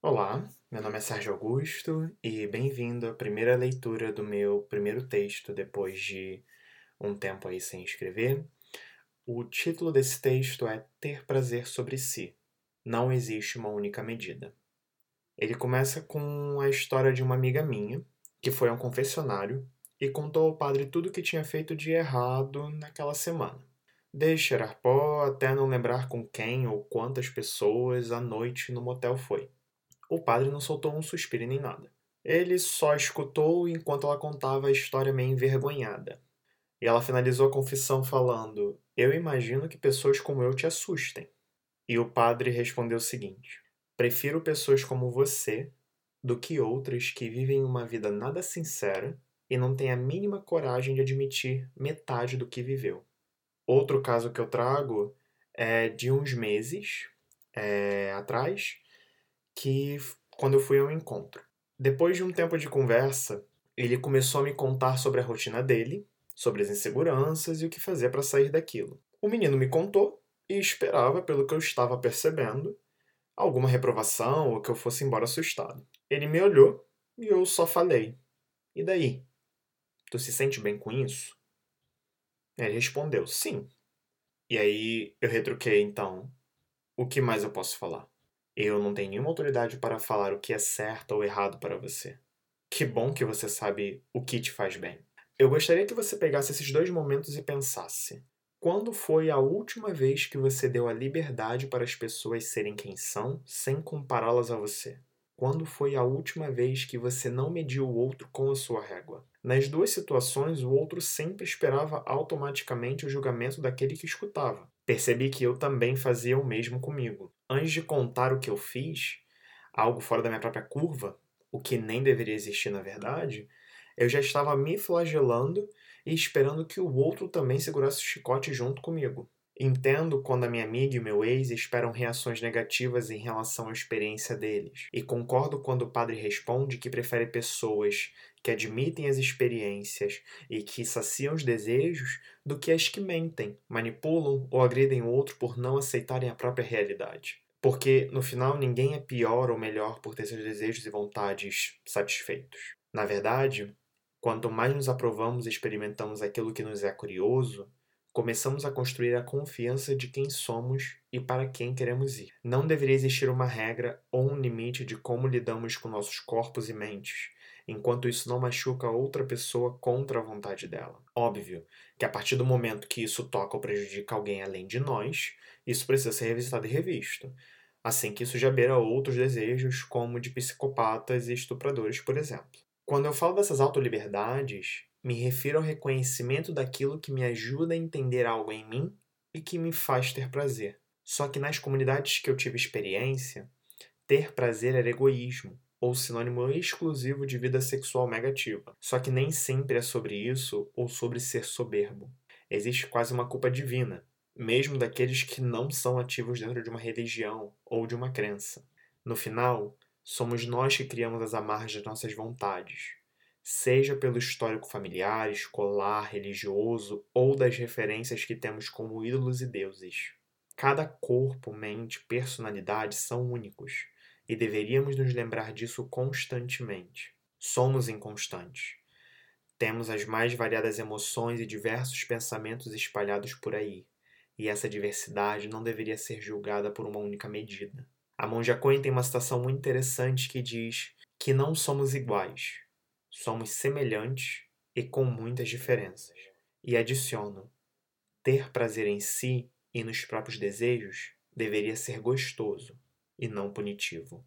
Olá, meu nome é Sérgio Augusto e bem-vindo à primeira leitura do meu primeiro texto depois de um tempo aí sem escrever. O título desse texto é Ter Prazer sobre Si. Não existe uma única medida. Ele começa com a história de uma amiga minha que foi a um confessionário e contou ao padre tudo o que tinha feito de errado naquela semana. Desde cheirar pó até não lembrar com quem ou quantas pessoas a noite no motel foi. O padre não soltou um suspiro nem nada. Ele só escutou enquanto ela contava a história meio envergonhada. E ela finalizou a confissão falando: Eu imagino que pessoas como eu te assustem. E o padre respondeu o seguinte: Prefiro pessoas como você do que outras que vivem uma vida nada sincera e não têm a mínima coragem de admitir metade do que viveu. Outro caso que eu trago é de uns meses é, atrás que quando eu fui ao encontro. Depois de um tempo de conversa, ele começou a me contar sobre a rotina dele, sobre as inseguranças e o que fazer para sair daquilo. O menino me contou e esperava, pelo que eu estava percebendo, alguma reprovação ou que eu fosse embora assustado. Ele me olhou e eu só falei: E daí? Tu se sente bem com isso? Ele respondeu: Sim. E aí eu retruquei: Então, o que mais eu posso falar? Eu não tenho nenhuma autoridade para falar o que é certo ou errado para você. Que bom que você sabe o que te faz bem. Eu gostaria que você pegasse esses dois momentos e pensasse: quando foi a última vez que você deu a liberdade para as pessoas serem quem são, sem compará-las a você? Quando foi a última vez que você não mediu o outro com a sua régua? Nas duas situações, o outro sempre esperava automaticamente o julgamento daquele que escutava. Percebi que eu também fazia o mesmo comigo antes de contar o que eu fiz, algo fora da minha própria curva, o que nem deveria existir na verdade, eu já estava me flagelando e esperando que o outro também segurasse o chicote junto comigo. Entendo quando a minha amiga e o meu ex esperam reações negativas em relação à experiência deles, e concordo quando o padre responde que prefere pessoas que admitem as experiências e que saciam os desejos do que as que mentem, manipulam ou agridem o outro por não aceitarem a própria realidade. Porque, no final, ninguém é pior ou melhor por ter seus desejos e vontades satisfeitos. Na verdade, quanto mais nos aprovamos e experimentamos aquilo que nos é curioso, começamos a construir a confiança de quem somos e para quem queremos ir. Não deveria existir uma regra ou um limite de como lidamos com nossos corpos e mentes, enquanto isso não machuca outra pessoa contra a vontade dela. Óbvio que a partir do momento que isso toca ou prejudica alguém além de nós, isso precisa ser revisitado e revisto. Assim que isso já beira outros desejos, como de psicopatas e estupradores, por exemplo. Quando eu falo dessas autoliberdades, me refiro ao reconhecimento daquilo que me ajuda a entender algo em mim e que me faz ter prazer. Só que nas comunidades que eu tive experiência, ter prazer era egoísmo, ou sinônimo exclusivo de vida sexual negativa. Só que nem sempre é sobre isso ou sobre ser soberbo. Existe quase uma culpa divina, mesmo daqueles que não são ativos dentro de uma religião ou de uma crença. No final, somos nós que criamos as amarras das nossas vontades, seja pelo histórico familiar, escolar, religioso ou das referências que temos como ídolos e deuses. Cada corpo, mente, personalidade são únicos e deveríamos nos lembrar disso constantemente. Somos inconstantes. Temos as mais variadas emoções e diversos pensamentos espalhados por aí, e essa diversidade não deveria ser julgada por uma única medida. A Monja Coen tem uma citação muito interessante que diz que não somos iguais, somos semelhantes e com muitas diferenças. E adiciono: ter prazer em si e nos próprios desejos deveria ser gostoso e não punitivo.